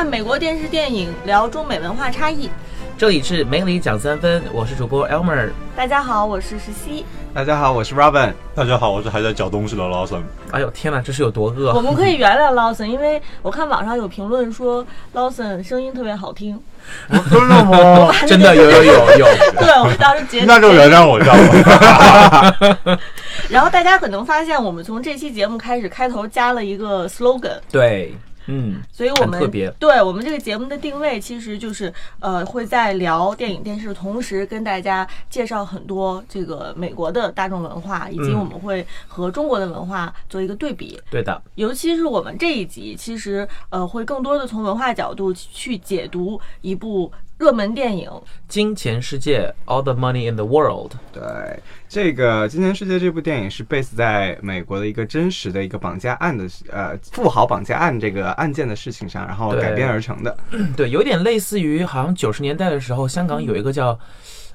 看美国电视电影，聊中美文化差异。这里是梅里讲三分，我是主播 Elmer。大家好，我是石溪。大家好，我是 Robin。大家好，我是还在嚼东西的 Lawson。哎呦天哪，这是有多饿？我们可以原谅 Lawson，因为我看网上有评论说 Lawson 声音特别好听。真的吗？真的有有有有。对，我们当时觉得那就原谅我这样吧。然后大家可能发现，我们从这期节目开始，开头加了一个 slogan。对。嗯，所以我们对我们这个节目的定位，其实就是呃，会在聊电影电视的同时，跟大家介绍很多这个美国的大众文化，以及我们会和中国的文化做一个对比。对的，尤其是我们这一集，其实呃，会更多的从文化角度去解读一部。热门电影《金钱世界》，All the Money in the World。对，这个《金钱世界》这部电影是 base 在美国的一个真实的一个绑架案的呃富豪绑架案这个案件的事情上，然后改编而成的。对，有点类似于好像九十年代的时候，香港有一个叫。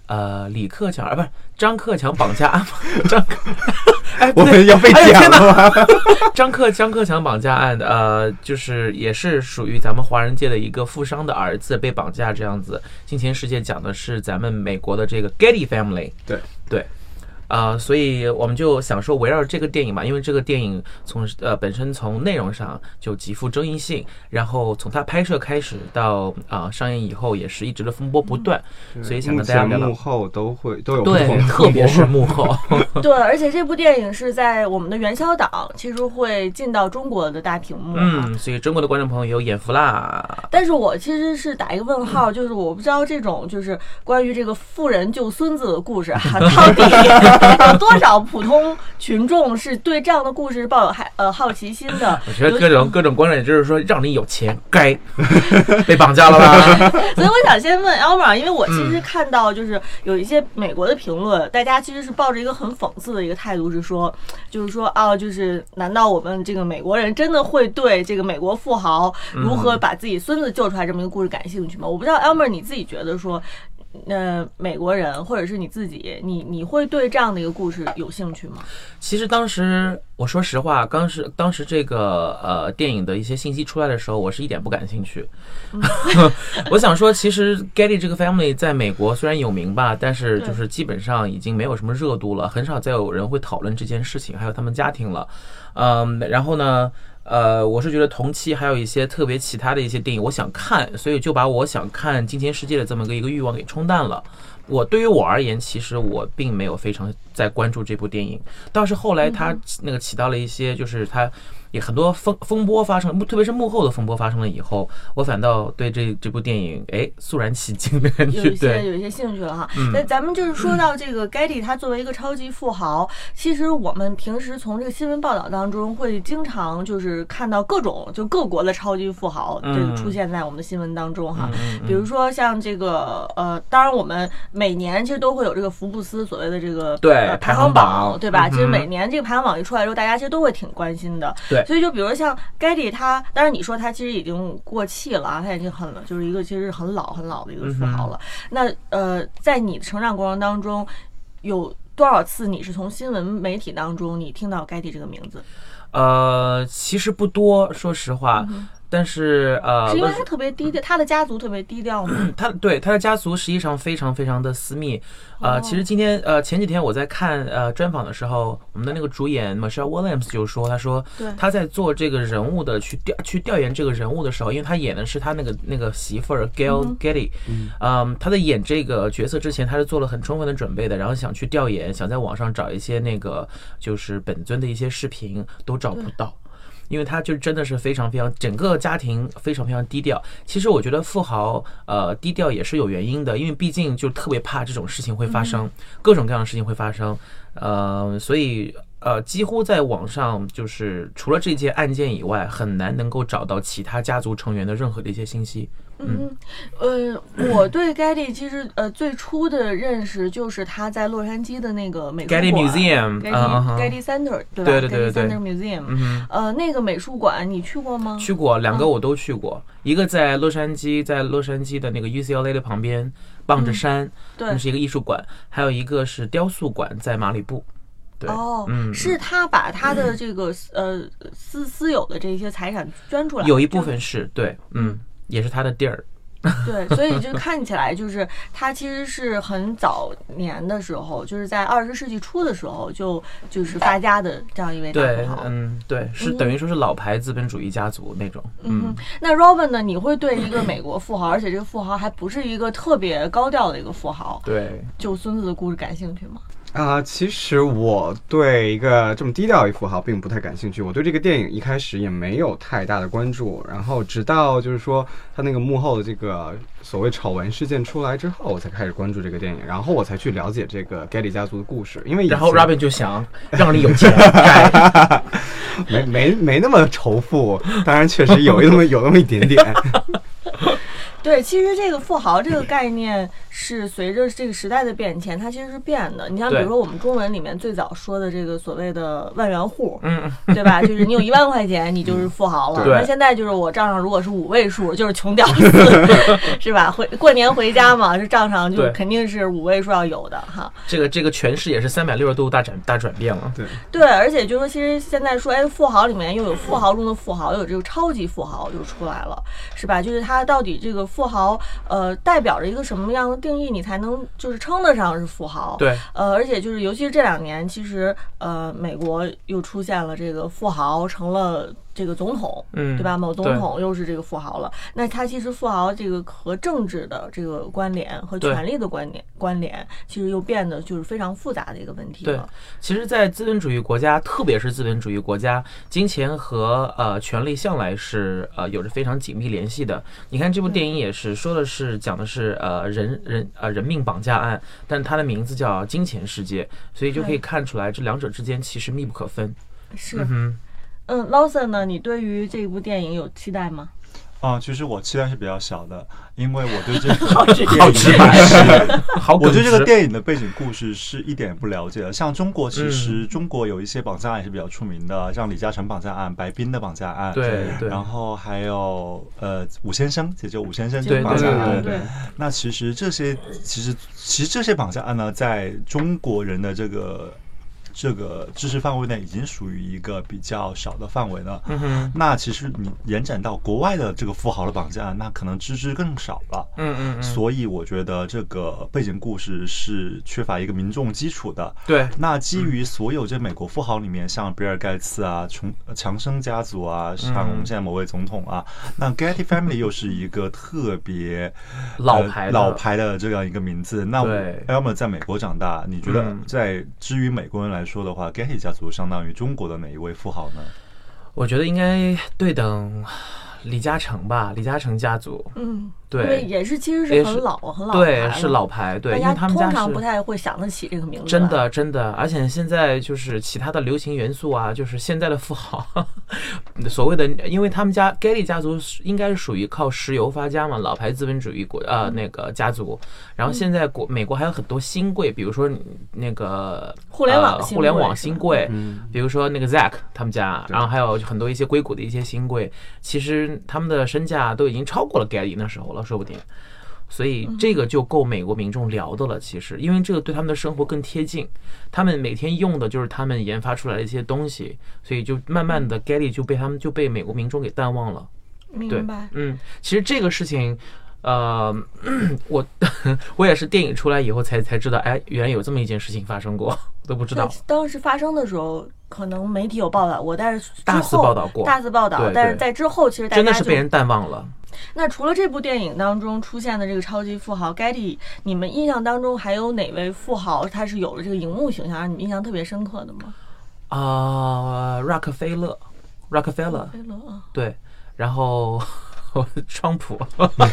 呃，李克强啊，不是张克强绑架案吗？张克，哎，我们要被讲了吗？张克张克强绑架案的，呃，就是也是属于咱们华人界的一个富商的儿子被绑架这样子。金钱世界讲的是咱们美国的这个 Getty Family。对对。啊，所以我们就想说，围绕这个电影嘛，因为这个电影从呃本身从内容上就极富争议性，然后从它拍摄开始到啊上映以后，也是一直的风波不断，所以想跟大家聊聊。幕后都会都有对，特别是幕后。对，而且这部电影是在我们的元宵档，其实会进到中国的大屏幕。嗯，所以中国的观众朋友有眼福啦。但是我其实是打一个问号，就是我不知道这种就是关于这个富人救孙子的故事哈，到底。有多少普通群众是对这样的故事抱有还呃好奇心的？我觉得各种各种观众，也就是说，让你有钱该被绑架了吧？所以我想先问 Elmer，因为我其实看到就是有一些美国的评论，大家其实是抱着一个很讽刺的一个态度，是说，就是说啊，就是难道我们这个美国人真的会对这个美国富豪如何把自己孙子救出来这么一个故事感兴趣吗？我不知道 Elmer 你自己觉得说。那美国人或者是你自己，你你会对这样的一个故事有兴趣吗？其实当时我说实话，当时当时这个呃电影的一些信息出来的时候，我是一点不感兴趣。我想说，其实 Getty 这个 family 在美国虽然有名吧，但是就是基本上已经没有什么热度了，很少再有人会讨论这件事情，还有他们家庭了。嗯，然后呢？呃，我是觉得同期还有一些特别其他的一些电影，我想看，所以就把我想看《金钱世界》的这么个一个欲望给冲淡了。我对于我而言，其实我并没有非常在关注这部电影，倒是后来他那个起到了一些，就是他。也很多风风波发生，特别是幕后的风波发生了以后，我反倒对这这部电影哎肃然起敬的感觉，有一些有一些兴趣了哈。那咱们就是说到这个 Getty，他作为一个超级富豪，其实我们平时从这个新闻报道当中会经常就是看到各种就各国的超级富豪这个出现在我们的新闻当中哈。比如说像这个呃，当然我们每年其实都会有这个福布斯所谓的这个对排行榜，对吧？其实每年这个排行榜一出来之后，大家其实都会挺关心的。对。所以就比如像 Getty，他当然你说他其实已经过气了啊，他已经很，就是一个其实很老很老的一个富豪了。那呃，在你的成长过程当中，有多少次你是从新闻媒体当中你听到 Getty 这个名字？呃，其实不多，说实话。但是呃，是因为他特别低调，他的家族特别低调吗？他对他的家族实际上非常非常的私密。呃，其实今天呃前几天我在看呃专访的时候，我们的那个主演 Michelle Williams 就说，他说他在做这个人物的去调去调研这个人物的时候，因为他演的是他那个那个媳妇儿 Gail Getty，嗯，他在演这个角色之前，他是做了很充分的准备的，然后想去调研，想在网上找一些那个就是本尊的一些视频，都找不到。因为他就真的是非常非常整个家庭非常非常低调。其实我觉得富豪呃低调也是有原因的，因为毕竟就特别怕这种事情会发生，各种各样的事情会发生，呃，所以呃几乎在网上就是除了这件案件以外，很难能够找到其他家族成员的任何的一些信息。嗯，呃，我对 Getty 其实呃最初的认识就是他在洛杉矶的那个美术馆 Getty Museum，Getty Center，对吧？对对对对，Center Museum，呃，那个美术馆你去过吗？去过，两个我都去过，一个在洛杉矶，在洛杉矶的那个 UCLA 的旁边，傍着山，那是一个艺术馆；还有一个是雕塑馆，在马里布。对，哦，嗯，是他把他的这个呃私私有的这些财产捐出来，有一部分是对，嗯。也是他的地儿。对，所以就看起来就是他其实是很早年的时候，就是在二十世纪初的时候就就是发家的这样一位大富对豪，。嗯，对，是等于说是老牌资本主义家族那种。嗯哼，那 Robin 呢？你会对一个美国富豪，而且这个富豪还不是一个特别高调的一个富豪，对，就孙子的故事感兴趣吗？啊、其实我对一个这么低调的富豪并不太感兴趣。我对这个电影一开始也没有太大的关注，然后直到就是说他那个幕后的这个所谓丑闻事件出来之后，我才开始关注这个电影，然后我才去了解这个 Getty 家族的故事。因为然后前 Robin 就想让你有钱，哎没没没那么仇富，当然确实有那么有那么一点点。对，其实这个富豪这个概念是随着这个时代的变迁，它其实是变的。你像比如说我们中文里面最早说的这个所谓的万元户，嗯，对吧？就是你有一万块钱，你就是富豪了。那现在就是我账上如果是五位数，就是穷屌丝，是吧？回过年回家嘛，这账上就肯定是五位数要有的哈。这个这个诠释也是三百六十度大转大转变了。对，对，而且就是说，其实现在说，哎，富豪里面又有富豪中的富豪，又有这个超级富豪就出来了，是吧？就是他到底这个富豪，呃，代表着一个什么样的定义，你才能就是称得上是富豪？。对，呃，而且就是，尤其是这两年，其实呃，美国又出现了这个富豪成了这个总统，嗯对吧？某总统又是这个富豪了。那他其实富豪这个和政治的这个关联和权力的关联关联，其实又变得就是非常复杂的一个问题对了。其实，在资本主义国家，特别是资本主义国家，金钱和呃权力向来是呃有着非常紧密联系的。你看这部电影也是说的是讲的是呃人人呃人命绑架案，但它的名字叫《金钱世界》，所以就可以看出来这两者之间其实密不可分。是。嗯，Lawson 呢？你对于这部电影有期待吗？啊，其实我期待是比较小的，因为我对这个好直白，好我。对这个电影的背景故事是一点也不了解的。像中国，其嗯实中国有一些绑架案也是比较出名的，像李嘉诚绑架案、白冰的绑架案，对对然后还有呃武先生，解救武先生对绑架案。对那其实这些，其实其实这些绑架案呢，在中国人的这个这个知识范围内，已经属于一个比较小的范围了。嗯哼，那其实你延展到国外的这个富豪的绑架，那可能知之更少了。嗯嗯嗯，所以我觉得这个背景故事是缺乏一个民众基础的。对，那基于所有这美国富豪里面，像比尔盖茨啊、穷强生家族啊，像我们现在某位总统啊，那 Getty Family 又是一个特别呃老牌的老牌的这样一个名字。那我对 Elmer 在美国长大，你觉得嗯在至于美国人来说的话 g a t y 家族相当于中国的哪一位富豪呢？我觉得应该对等李嘉诚吧，李嘉诚家族。嗯，对。也是其实是很老很老对，是老牌，对，大家因为他们家是通常不太会想得起这个名字，真。的真的，而且现在就是其他的流行元素啊，就是现在的富豪，所谓的，因为他们家 Getty 家族应该是属于靠石油发家嘛，老牌资本主义国呃那个家族，然后现在国美国还有很多新贵，比如说那个互联网呃互联网新贵，嗯。比如说那个 Zack 他们家，然后还有很多一些硅谷的一些新贵，其实他们的身价都已经超过了 Getty 那时候了，说不定。所以这个就够美国民众聊的了。其实，因为这个对他们的生活更贴近，他们每天用的就是他们研发出来的一些东西，所以就慢慢的 Getty 就被他们就被美国民众给淡忘了。对明白，。嗯，其实这个事情，呃，我 我也是电影出来以后才才知道，哎，原来有这么一件事情发生过，我都不知道。，当时发生的时候，可能媒体有报道过，但是之大肆后报道过大肆报道对，对但是在之后，其实大家就真的是被人淡忘了。那除了这部电影当中出现的这个超级富豪 Getty，你们印象当中还有哪位富豪他是有了这个荧幕形象，让你们印象特别深刻的吗？啊、c k 菲勒，Rockefeller，菲勒啊，对，然后川普，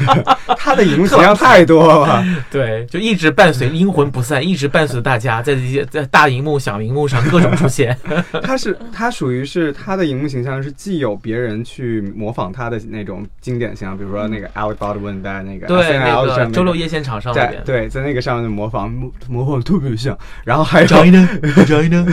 他的荧幕形象太多了，对，就一直伴随阴魂不散，一直伴随大家在这些在大荧幕、小荧幕上各种出现。他是他属于是他的荧幕形象是既有别人去模仿他的那种经典形象，比如说那个 Alec Baldwin 在那个对，那个周六夜现场上在面，对在那个上面模仿模模仿得特别像，然后还有呢，找一呢，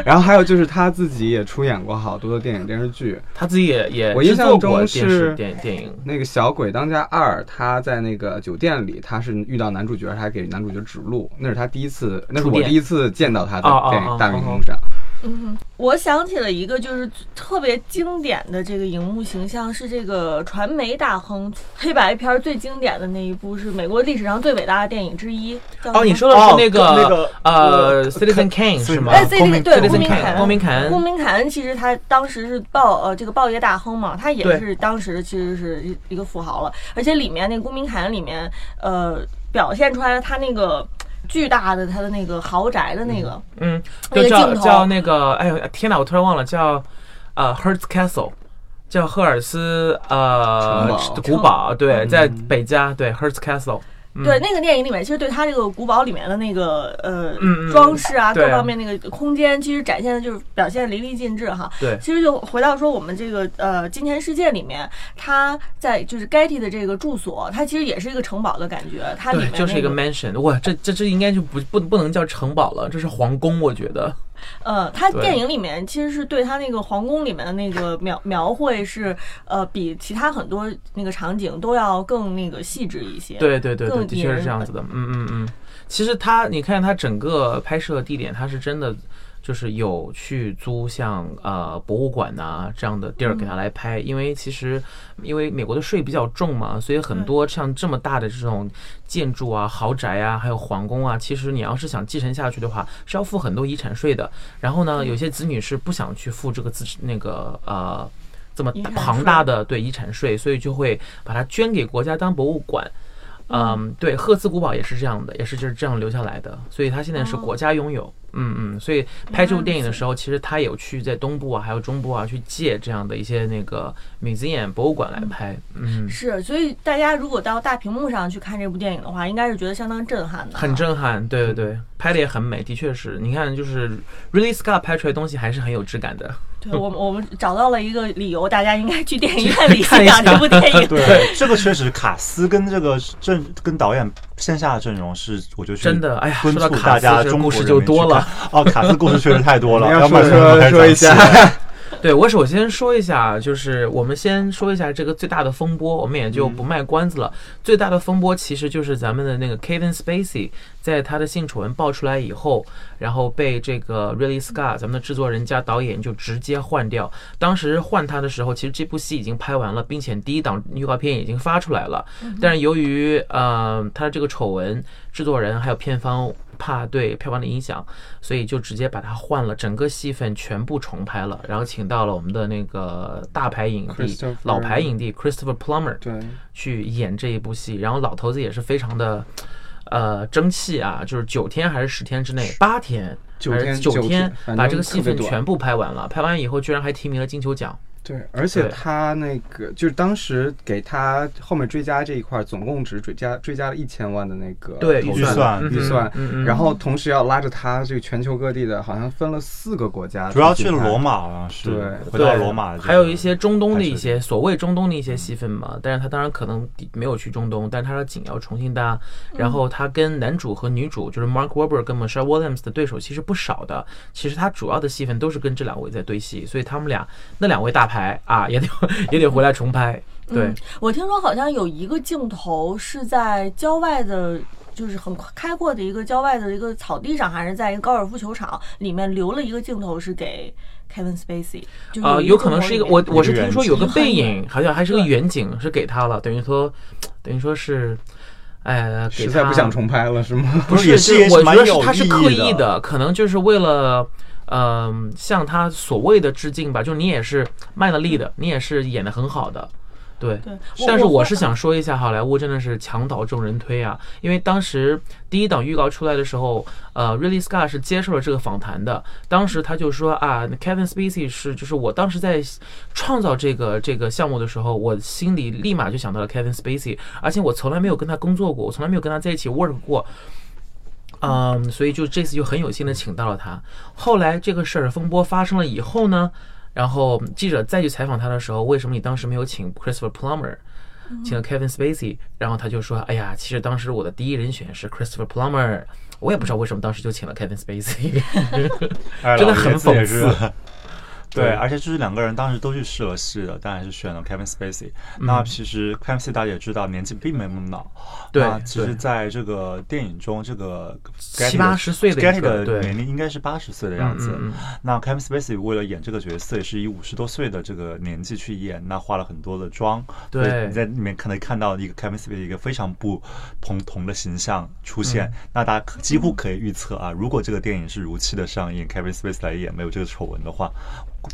然后还有就是他自己也出演过好多的电影电视剧，他自己也也我印象中是电电影，那个《小鬼当家二》，他在那个酒店里，他是遇到男主角，还给男主角指路，那是他第一次，那是我第一次见到他哦哦在电影大哦哦荧幕上。嗯，我想起了一个就是特别经典的这个荧幕形象，是这个传媒大亨黑白片最经典的那一部，是美国历史上最伟大的电影之一。哦，你说的是那哦那个呃，Citizen Kane 是吗？哎，C 对对，公民凯恩，公民凯恩，公民凯恩其实他当时是报呃这个报业大亨嘛，他也是当时其实是一一个富豪了，而且里面那个公民凯恩里面呃表现出来他那个。巨大的他的那个豪宅的那个，嗯，那个叫叫那个，哎呦天哪，我突然忘了叫，呃，Hertz Castle，叫赫尔斯呃古堡，对，在北加，对，Hertz Castle。对那个电影里面，其实对他这个古堡里面的那个呃装饰啊，各方面那个空间，其实展现的就是表现淋漓尽致哈。对，其实就回到说我们这个呃金钱世界里面，他在就是 Getty 的这个住所，它其实也是一个城堡的感觉，它里面就是一个 mansion。哇，这这这应该就不不不能叫城堡了，这是皇宫，我觉得。呃，他电影里面其实是对他那个皇宫里面的那个描描绘是，呃，比其他很多那个场景都要更那个细致一些。对对对对，的确是这样子的。嗯嗯嗯，其实他，你看他整个拍摄地点，他是真的。就是有去租像呃博物馆呐这样的地儿给他来拍，因为其实因为美国的税比较重嘛，所以很多像这么大的这种建筑啊、豪宅啊，还有皇宫啊，其实你要是想继承下去的话，是要付很多遗产税的。然后呢，有些子女是不想去付这个资那个呃这么庞大的对遗产税，所以就会把它捐给国家当博物馆。嗯，对，赫兹古堡也是这样的，也是就是这样留下来的，所以它现在是国家拥有。嗯嗯，所以拍这部电影的时候，其实他有去在东部啊，还有中部啊，去借这样的一些那个 museum 博物馆来拍。嗯，是，所以大家如果到大屏幕上去看这部电影的话，应该是觉得相当震撼的。很震撼，对对对，拍的也很美，的确是。你看，就是 Really Scott 拍出来东西还是很有质感的。对，我们我们找到了一个理由，大家应该去电影院里欣赏这部电影。对，这个确实卡斯跟这个阵跟导演线下的阵容是，我觉得真的。哎呀，说到卡斯，故事就多了。哦，卡斯故事确实太多了，要不说说一下。对我首先说一下，就是我们先说一下这个最大的风波，我们也就不卖关子了。最大的风波其实就是咱们的那个 Kevin Spacey，在他的性丑闻爆出来以后，然后被这个 Really Scott 咱们的制作人加导演就直接换掉。当时换他的时候，其实这部戏已经拍完了，并且第一档预告片已经发出来了。但是由于呃他的这个丑闻，制作人还有片方。怕对票房的影响，所以就直接把它换了，整个戏份全部重拍了，然后请到了我们的那个大牌影帝、老牌影帝 Christopher Plummer 对去演这一部戏，然后老头子也是非常的呃争气啊，就是九天还是十天之内，八天九天九天把这个戏份全部拍完了，拍完以后居然还提名了金球奖。对，而且他那个就是当时给他后面追加这一块，总共只追加追加了一千万的那个对预算预算，然后同时要拉着他这个全球各地的，好像分了四个国家，主要去罗马好像是对，回到罗马，还有一些中东的一些所谓中东的一些戏份嘛，但是他当然可能没有去中东，但是他的景要重新搭，然后他跟男主和女主就是 Mark Wahlberg 跟 Michelle Williams 的对手其实不少的，其实他主要的戏份都是跟这两位在对戏，所以他们俩那两位大牌啊也得。也得回来重拍。对我听说好像有一个镜头是在郊外的，就是很开阔的一个郊外的一个草地上，还是在一个高尔夫球场里面留了一个镜头是给 Kevin Spacey。啊，有可能是一个我我是听说有个背影，好像还是个远景是给他了，等于说等于说是，哎，实在不想重拍了是吗？不是，是我觉得是他是刻意的，可能就是为了。嗯，向他所谓的致敬吧，就你也是卖了力的，你也是演的很好的，对。对。但是我是想说一下，好莱坞真的是墙倒众人推啊！因为当时第一档预告出来的时候，呃，Really Scott 是接受了这个访谈的。当时他就说啊，Kevin Spacey 是，就是我当时在创造这个这个项目的时候，我心里立马就想到了 Kevin Spacey，而且我从来没有跟他工作过，我从来没有跟他在一起 work 过。嗯，所以就这次就很有幸的请到了他。后来这个事儿风波发生了以后呢，然后记者再去采访他的时候，为什么你当时没有请 Christopher Plummer，请了 Kevin Spacey？然后他就说：“哎呀，其实当时我的第一人选是 Christopher Plummer，我也不知道为什么当时就请了 Kevin Spacey，真的很讽刺。”对，而且就是两个人当时都去试了戏的，但还是选了 Kevin Spacey。那其实 Kevin Spacey 大家也知道，年纪并没那么老。对那其实在这个电影中，这个七八十岁的一 Getty 个对的年龄应该是八十岁的样子。嗯嗯那 Kevin Spacey 为了演这个角色，也是以五十多岁的这个年纪去演，那化了很多的妆。对你在里面可能看到一个 Kevin Spacey 一个非常不同同的形象出现。嗯那大家可几乎可以预测啊，如果这个电影是如期的上映，Kevin Spacey 来演没有这个丑闻的话，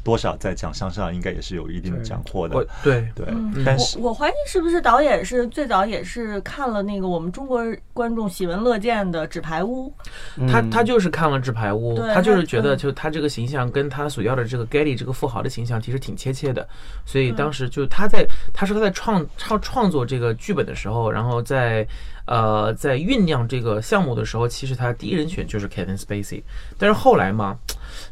多少在奖项上应该也是有一定的斩获的。对。对，嗯。但是我我怀疑是不是导演是最早也是看了那个我们中国观众喜闻乐见的《纸牌屋》，他他就是看了《纸牌屋》，他就是觉得嗯就他这个形象跟他所要的这个 Getty 这个富豪的形象其实挺贴切的，所以当时就他在他说他在创创创作这个剧本的时候，然后在呃在酝酿这个项目的时候，其实他第一人选就是 Kevin Spacey，但是后来嘛。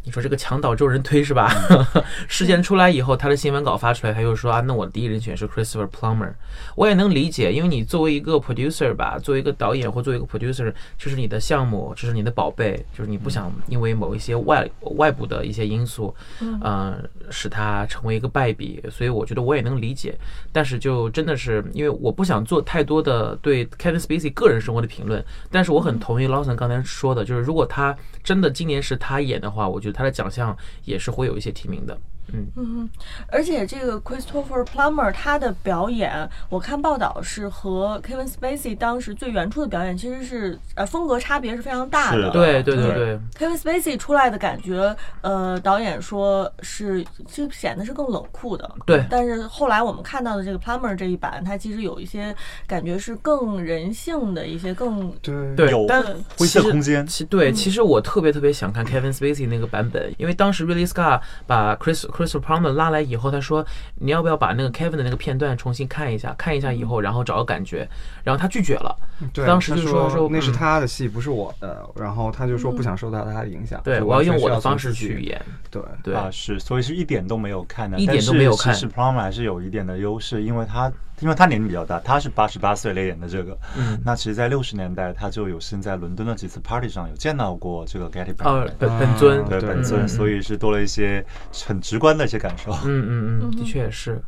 你说这个墙倒众人推是吧？事件出来以后，他的新闻稿发出来，他又说啊，那我的第一人选是 Christopher Plummer。我也能理解，因为你作为一个 producer 吧，作为一个导演或作为一个 producer，这是你的项目，这是你的宝贝，就是你不想因为某一些外外部的一些因素，呃，使它成为一个败笔。所以我觉得我也能理解，但是就真的是因为我不想做太多的对 Kevin Spacey 个人生活的评论，但是我很同意 Lawson 刚才说的，就是如果他真的今年是他演的话，我觉得他的奖项也是会有一些提名的。嗯，嗯，而且这个 Christopher Plummer 他的表演，我看报道是和 Kevin Spacey 当时最原初的表演其实是呃风格差别是非常大的。对对对对。对，Kevin Spacey 出来的感觉，呃，导演说是就显得是更冷酷的。对。但是后来我们看到的这个 Plummer 这一版，它其实有一些感觉是更人性的一些更对。有，对但灰色空间。其对，其实我特别特别想看 Kevin Spacey 那个版本，因为当时 Ridley Scott 把 Chris Chris Plummer 拉来以后，他说你要不要把那个 Kevin 的那个片段重新看一下，看一下以后，然后找个感觉，然后他拒绝了。对，当时他就说说那是嗯。他的戏，不是我的。然后他就说不想受到他的影响，对，我要用我的方式去。演。对，对，啊，是，所以是一点都没有看的，一点都没有看。但是其实 Plummer 还是有一点的优势，因为他因为他年龄比较大，他是八十八岁来演的这个，嗯。那其实，在六十年代，他就有幸在伦敦的几次 party 上有见到过这个 Getty 哦 Band，，本本尊，对对。本尊，所以是多了一些很直观的一些感受。嗯嗯嗯，的确也是。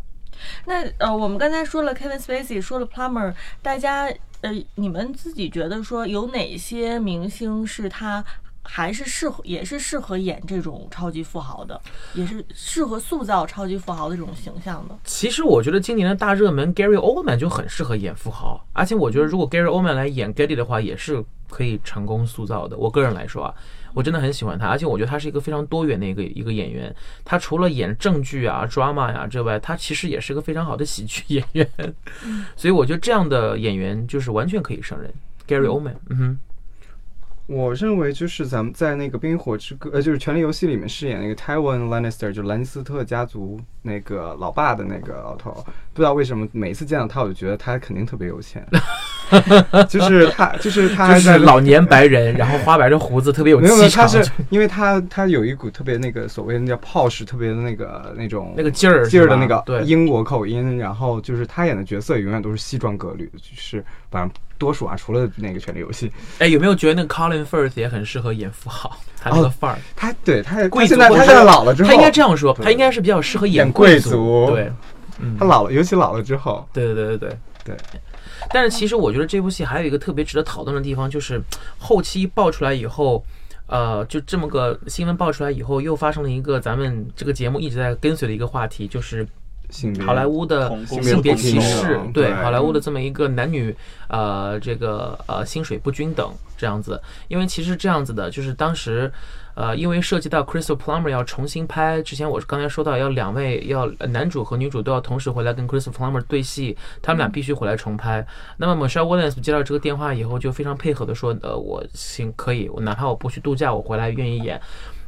那呃，我们刚才说了 Kevin Spacey，说了 Plummer，大家呃，你们自己觉得说有哪些明星是他还是适合，也是适合演这种超级富豪的，也是适合塑造超级富豪的这种形象的？其实我觉得今年的大热门 Gary Oldman 就很适合演富豪，而且我觉得如果 Gary Oldman 来演 Getty 的话，也是可以成功塑造的。我个人来说啊，我真的很喜欢他，而且我觉得他是一个非常多元的一个一个演员。他除了演正剧啊、drama 呀、之外，他其实也是个非常好的喜剧 演员。所以我觉得这样的演员就是完全可以胜任 Gary Oldman。嗯哼，我认为就是咱们在那个《冰与火之歌》呃，就是《权力游戏》里面饰演那个 Tywin Lannister，就是兰尼斯特家族那个老爸的那个老头，不知道为什么每次见到他，我就觉得他肯定特别有钱，就是他，就是他就在是老年白人，然后花白着胡子，特别有气场，他是因为他他有一股特别那个所谓的那叫 posh，特别的那个那种那个劲儿劲儿的那个对。英国口音，然后就是他演的角色永远都是西装革履的，就是反正多数啊，除了那个《权力游戏》，哎，有没有觉得那个 Colin Firth 也很适合演富豪？他那个哦范儿。他对他他贵族现在他现在老了之后，他应该这样说，他应该是比较适合演贵贵族。对，嗯。他老了，尤其老了之后，对对对对对对。但是其实我觉得这部戏还有一个特别值得讨论的地方，就是后期爆出来以后，呃，就这么个新闻爆出来以后，又发生了一个咱们这个节目一直在跟随的一个话题，就是好莱坞的性别歧视对好莱坞的这么一个男女呃这个呃薪水不均等这样子，因为其实这样子的，就是当时。呃，因为涉及到 Crystal Plummer 要重新拍，之前我刚才说到要两位要呃男主和女主都要同时回来跟 Crystal Plummer 对戏，他们俩必须回来重拍。那么 Michelle Williams 接到这个电话以后，就非常配合的说，呃，我行可以，我哪怕我不去度假，我回来愿意演。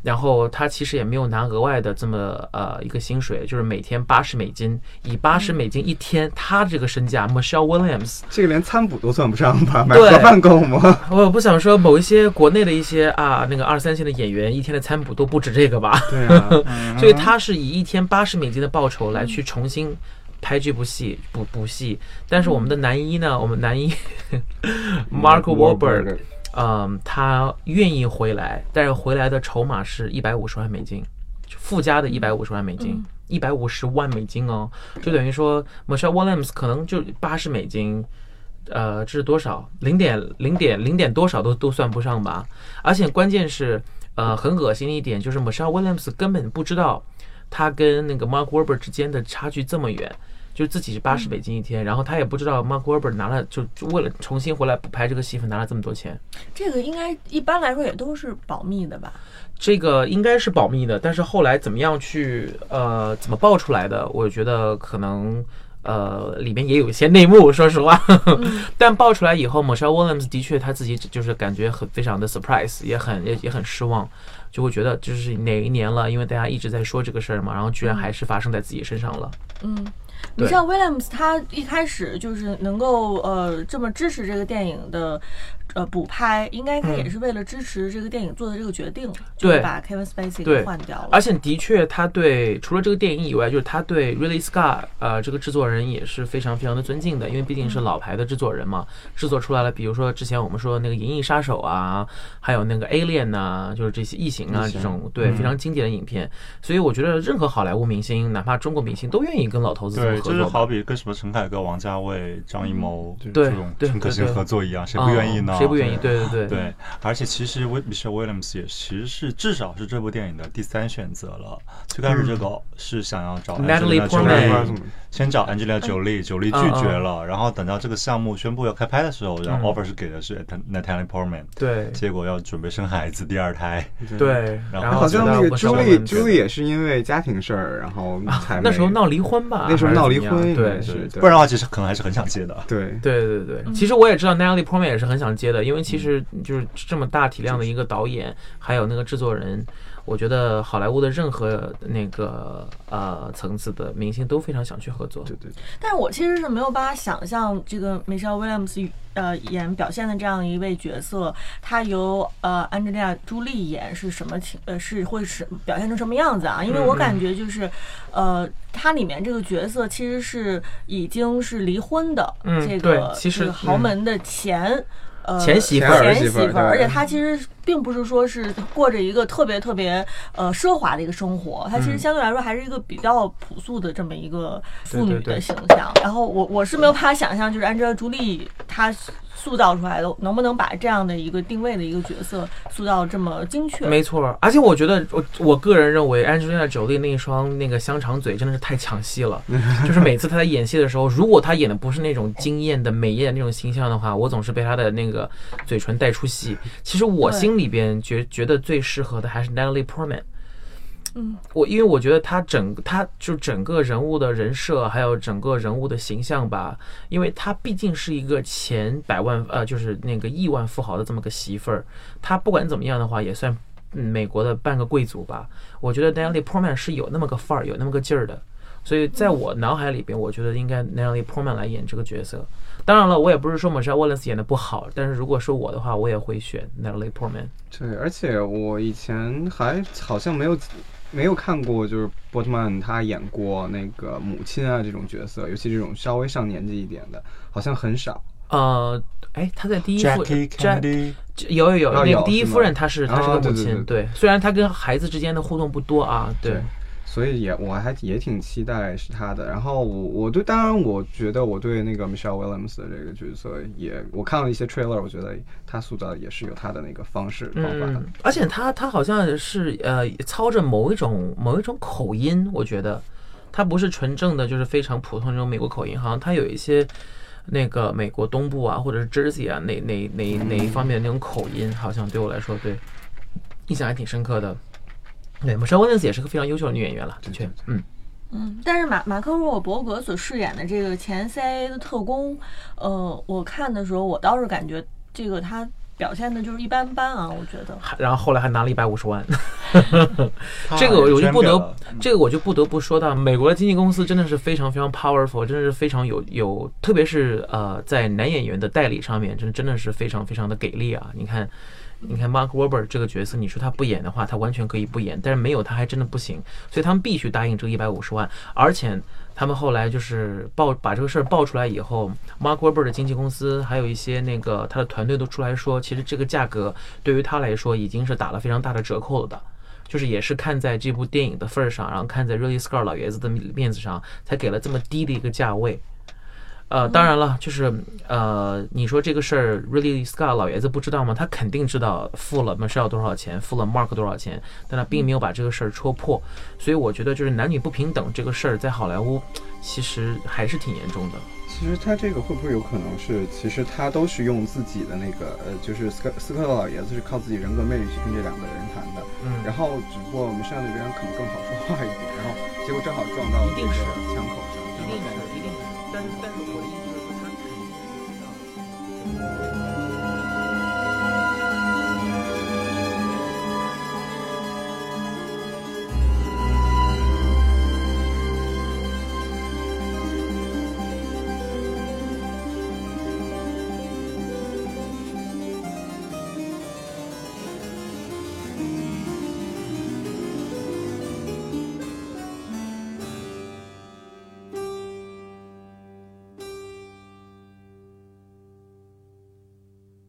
然后他其实也没有拿额外的这么呃一个薪水，就是每天八十美金，以八十美金一天，他这个身价，Michelle Williams，这个连餐补都算不上吧？买对盒饭够吗？我不想说某一些国内的一些啊那个二三线的演员，一天的餐补都不止这个吧，对啊，所以他是以一天八十美金的报酬来去重新。拍这部戏补补戏，但是我们的男一呢？我们男一 Mark Wahlberg，嗯，他愿意回来，但是回来的筹码是一百五十万美金。附加的一百五十万美金嗯，一百五十万美金哦，就等于说 Michelle Williams 可能就八十美金。呃，这是多少？零点零点零点多少都都算不上吧。而且关键是，呃，很恶心的一点就是 Michelle Williams 根本不知道他跟那个 Mark Wahlberg 之间的差距这么远，就是自己是八十美金一天，然后他也不知道 Mark Wahlberg 拿了就就为了重新回来补拍这个戏份拿了这么多钱。这个应该一般来说也都是保密的吧？这个应该是保密的，但是后来怎么样去呃怎么爆出来的，我觉得可能呃里面也有一些内幕，说实话。但爆出来以后，Michelle Williams 的确他自己就是感觉很非常的 surprise，也很也也很失望，就会觉得就是哪一年了，因为大家一直在说这个事儿嘛，然后居然还是发生在自己身上了。嗯，对你像 Williams，他一开始就是能够呃这么支持这个电影的呃补拍，应该他也是为了支持这个电影做的这个决定，就是把 Kevin Spacey 给换掉了。而且的确，他对除了这个电影以外，就是他对 Ridley Scott 呃这个制作人也是非常非常的尊敬的，因为毕竟是老牌的制作人嘛，制作出来了，比如说之前我们说的那个《银翼杀手》啊，还有那个 Alien 呐、就是这些异形啊这种对非常经典的影片，所以我觉得任何好莱坞明星，哪怕中国明星，都愿意跟老头子合作嘛。就是好比跟什么陈凯歌、王家卫、张艺谋对这种对陈可辛合作一样，谁嗯不愿意呢？谁不愿意？对。对对对，而且其实威 Michelle Williams 也其实是至少是这部电影的第三选择了。最开始这个是想要找 Natalie Angelina Portman Jolie，先找 Angela Jolie，九莉拒绝了，然后等到这个项目宣布要开拍的时候，然后嗯。offer 是给的是 Natalie Portman，对。结果要准备生孩子，第二胎。对，然后好像那个朱莉，们朱莉也是因为家庭事儿，然后才啊那时候没闹离婚吧，那时候闹离婚，样？对对。不然的话，其实可能还是很想接的。对。对对对，其实我也知道 Natalie Portman 也是很想接的，因为其实就是这么大体量的一个导演，还有那个制作人，我觉得好莱坞的任何那个呃层次的明星都非常想去合作。对对，但是我其实是没有办法想象这个 Michelle Williams 呃演表现的这样一位角色，他由呃安吉丽亚·朱莉演是什么情呃是会是表现成什么样子啊？因为我感觉就是呃他里面这个角色其实是已经是离婚的，嗯这对个其实这个豪门的前。呃，前媳妇儿前儿媳妇儿媳妇儿，而且他其实并不是说是过着一个特别特别呃奢华的一个生活，她其实嗯相对来说还是一个比较朴素的这么一个妇女的形象。然后我我是没有办法想象，就是 Angela 朱莉她塑造出来的，能不能把这样的一个定位的一个角色塑造这么精确？没错，而且我觉得我我个人认为 Angelina Jolie 那一双那个香肠嘴真的是太抢戏了，就是每次她在演戏的时候，如果她演的不是那种惊艳的美艳的那种形象的话，我总是被她的那个嘴唇带出戏。其实我对心里边觉觉得最适合的还是 Natalie Portman。嗯，我因为我觉得她整她就整个人物的人设，还有整个人物的形象吧，因为她毕竟是一个前百万呃，就是那个亿万富豪的这么个媳妇儿，她不管怎么样的话，也算嗯美国的半个贵族吧。我觉得 Natalie Portman 是有那么个范儿，有那么个劲儿的。所以在我脑海里边，我觉得应该 Natalie Portman 来演这个角色。当然了，我也不是说 Michelle Williams 演的不好，但是如果是我的话，我也会选 Natalie Portman。对，而且我以前还好像没有没有看过，就是波特曼他演过那个母亲啊这种角色，尤其这种稍微上年纪一点的，好像很少。呃，哎，他在第一夫 Kennedy，有有有，哦那个第一夫人她是她是个母亲，对虽然她跟孩子之间的互动不多啊，对，所以也我还也挺期待是他的。然后我我对，当然我觉得我对那个 Michelle Williams 的这个角色也，我看了一些 trailer，我觉得他塑造也是有他的那个方式方法的。而且他他好像是呃操着某一种某一种口音，我觉得他不是纯正的就是非常普通那种美国口音，好像他有一些那个美国东部啊或者是 Jersey 啊哪哪哪哪一方面的那种口音，好像对我来说对印象还挺深刻的。对，Michelle Williams 也是个非常优秀的女演员了，的确嗯。嗯，但是马马克·若伯格所饰演的这个前 CIA 的特工，呃，我看的时候，我倒是感觉这个他表现的就是一般般啊，我觉得。然后后来还拿了一百五十万，他这个我就不得这个我就不得不说到，美国的经纪公司真的是非常非常 powerful，真的是非常有有，特别是呃在男演员的代理上面，真真的是非常非常的给力啊！你看，你看 Mark Wahlberg 这个角色，你说他不演的话，他完全可以不演，但是没有他还真的不行，所以他们必须答应这个一百五十万，而且他们后来就是爆把这个事儿爆出来以后，Mark Wahlberg 的经纪公司还有一些那个他的团队都出来说，其实这个价格对于他来说已经是打了非常大的折扣了的。就是也是看在这部电影的份儿上，然后看在 Really Scott 老爷子的面子上，才给了这么低的一个价位。呃，当然了，就是呃，你说这个事儿，Really Scott 老爷子不知道吗？他肯定知道付了 Michelle 多少钱，付了 Mark 多少钱，但他并没有把这个事儿戳破。所以我觉得，就是男女不平等这个事儿，在好莱坞其实还是挺严重的。其实他这个会不会有可能是，其实他都是用自己的那个，呃，就是斯科斯科特老爷子是靠自己人格魅力去跟这两个人谈的。嗯。然后，只不过 Michelle 那边可能更好说话一点，然后结果正好撞到这个枪口上。一定是，